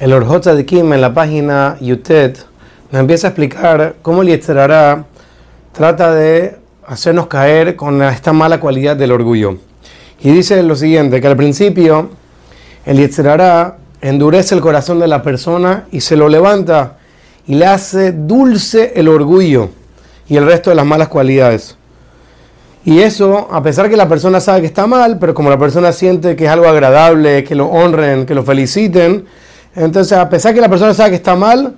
El Orhot Kim en la página Yutet nos empieza a explicar cómo el Yetzerará trata de hacernos caer con esta mala cualidad del orgullo. Y dice lo siguiente, que al principio el Yetzerará endurece el corazón de la persona y se lo levanta y le hace dulce el orgullo y el resto de las malas cualidades. Y eso, a pesar que la persona sabe que está mal, pero como la persona siente que es algo agradable, que lo honren, que lo feliciten, entonces, a pesar que la persona sabe que está mal,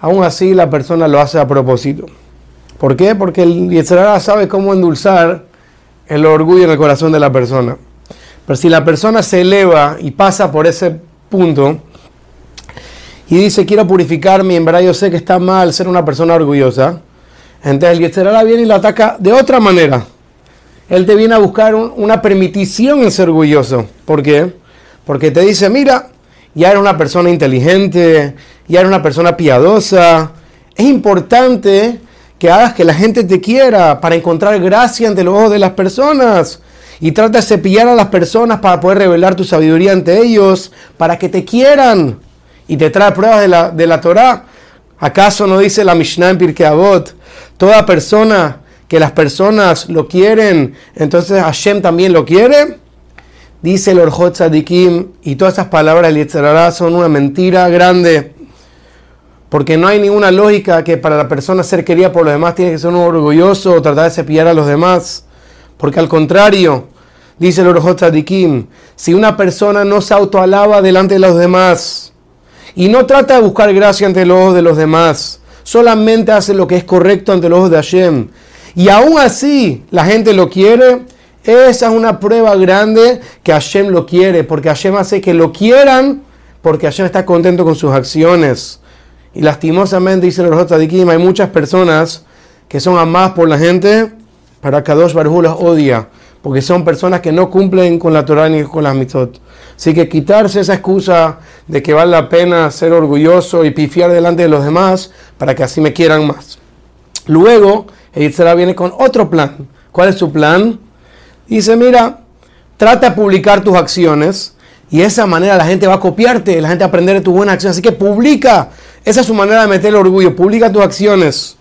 aún así la persona lo hace a propósito. ¿Por qué? Porque el Yetzirah sabe cómo endulzar el orgullo en el corazón de la persona. Pero si la persona se eleva y pasa por ese punto y dice, quiero purificarme, en verdad yo sé que está mal ser una persona orgullosa, entonces el Yetzirah viene y lo ataca de otra manera. Él te viene a buscar una permitición en ser orgulloso. ¿Por qué? Porque te dice, mira, ya eres una persona inteligente, ya eres una persona piadosa. Es importante que hagas que la gente te quiera para encontrar gracia ante los ojos de las personas. Y trata de cepillar a las personas para poder revelar tu sabiduría ante ellos, para que te quieran. Y te trae pruebas de la, de la Torah. ¿Acaso no dice la Mishnah en Pirkei Avot? Toda persona que las personas lo quieren, entonces Hashem también lo quiere. Dice el Orjot Tzadikim, y todas esas palabras del son una mentira grande, porque no hay ninguna lógica que para la persona ser querida por los demás tiene que ser un orgulloso o tratar de cepillar a los demás, porque al contrario, dice el Orjot Tzadikim, si una persona no se autoalaba delante de los demás y no trata de buscar gracia ante los ojos de los demás, solamente hace lo que es correcto ante los ojos de Hashem, y aún así la gente lo quiere, esa es una prueba grande que Hashem lo quiere, porque Hashem hace que lo quieran, porque Hashem está contento con sus acciones. Y lastimosamente, dice el Tzadikim, hay muchas personas que son amadas por la gente, para Kadosh Baruj las odia, porque son personas que no cumplen con la Torah ni con las mitzvot. Así que quitarse esa excusa de que vale la pena ser orgulloso y pifiar delante de los demás para que así me quieran más. Luego, el viene con otro plan. ¿Cuál es su plan? Dice, mira, trata de publicar tus acciones y de esa manera la gente va a copiarte, la gente va a aprender de tus buenas acciones. Así que publica, esa es su manera de meter el orgullo, publica tus acciones.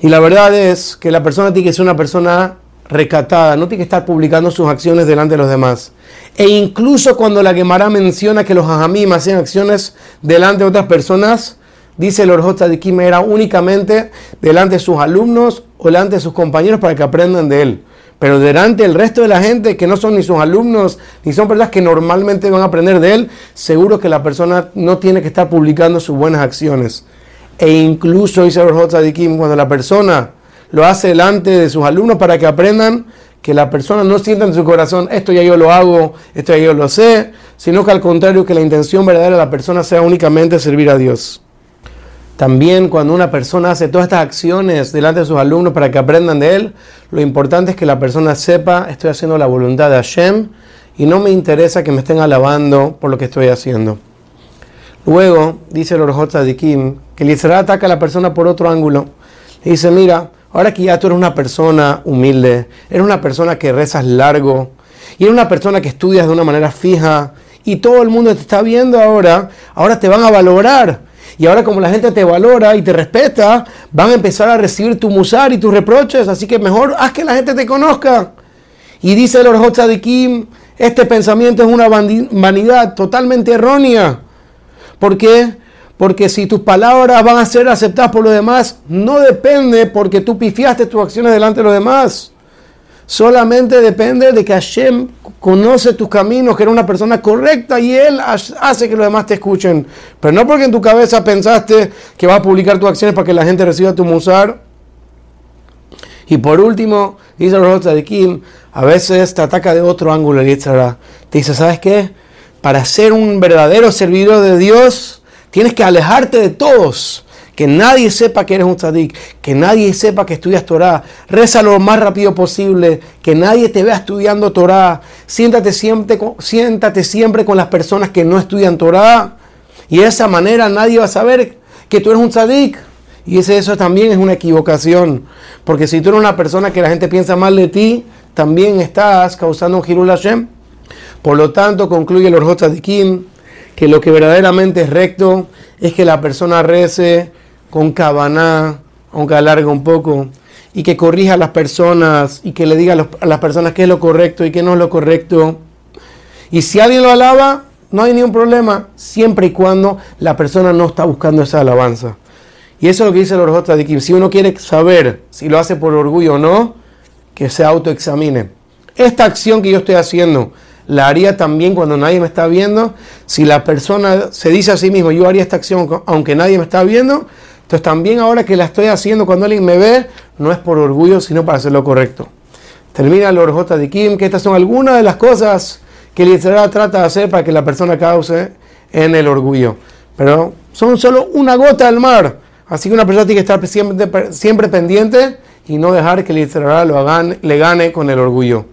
Y la verdad es que la persona tiene que ser una persona recatada, no tiene que estar publicando sus acciones delante de los demás. E incluso cuando la Gemara menciona que los hajamim hacen acciones delante de otras personas, dice el Orjot Tzadikim, era únicamente delante de sus alumnos o delante de sus compañeros para que aprendan de él. Pero delante del resto de la gente que no son ni sus alumnos, ni son personas que normalmente van a aprender de él, seguro que la persona no tiene que estar publicando sus buenas acciones. E incluso, dice Kim, cuando la persona lo hace delante de sus alumnos para que aprendan, que la persona no sienta en su corazón, esto ya yo lo hago, esto ya yo lo sé, sino que al contrario, que la intención verdadera de la persona sea únicamente servir a Dios. También cuando una persona hace todas estas acciones delante de sus alumnos para que aprendan de él, lo importante es que la persona sepa, estoy haciendo la voluntad de Hashem y no me interesa que me estén alabando por lo que estoy haciendo. Luego, dice el Orjot Kim, que el ataca a la persona por otro ángulo. Y dice, mira, ahora que ya tú eres una persona humilde, eres una persona que rezas largo, y eres una persona que estudias de una manera fija, y todo el mundo te está viendo ahora, ahora te van a valorar y ahora como la gente te valora y te respeta, van a empezar a recibir tu musar y tus reproches. Así que mejor haz que la gente te conozca. Y dice el Orjot de Kim, este pensamiento es una vanidad totalmente errónea. ¿Por qué? Porque si tus palabras van a ser aceptadas por los demás, no depende porque tú pifiaste tus acciones delante de los demás. Solamente depende de que Hashem conoce tus caminos, que eres una persona correcta y Él hace que los demás te escuchen. Pero no porque en tu cabeza pensaste que vas a publicar tus acciones para que la gente reciba tu musar. Y por último, dice el de Kim, a veces te ataca de otro ángulo el Te dice, ¿sabes qué? Para ser un verdadero servidor de Dios, tienes que alejarte de todos que nadie sepa que eres un tzadik, que nadie sepa que estudias Torah, reza lo más rápido posible, que nadie te vea estudiando Torah, siéntate siempre, siéntate siempre con las personas que no estudian Torah, y de esa manera nadie va a saber que tú eres un tzadik. Y eso también es una equivocación, porque si tú eres una persona que la gente piensa mal de ti, también estás causando un Hirul Hashem. Por lo tanto, concluye el Orjot Tzadikim que lo que verdaderamente es recto es que la persona rece con cabaná, aunque alargue un poco, y que corrija a las personas y que le diga a las personas qué es lo correcto y qué no es lo correcto. Y si alguien lo alaba, no hay ningún problema, siempre y cuando la persona no está buscando esa alabanza. Y eso es lo que dice el Orjot Kim. Si uno quiere saber si lo hace por orgullo o no, que se autoexamine. Esta acción que yo estoy haciendo, la haría también cuando nadie me está viendo. Si la persona se dice a sí mismo, yo haría esta acción aunque nadie me está viendo, entonces también ahora que la estoy haciendo cuando alguien me ve, no es por orgullo, sino para hacer lo correcto. Termina el Orjota de Kim, que estas son algunas de las cosas que el trata de hacer para que la persona cause en el orgullo. Pero son solo una gota del mar. Así que una persona tiene que estar siempre, pendiente y no dejar que el Yitzhara lo le gane con el orgullo.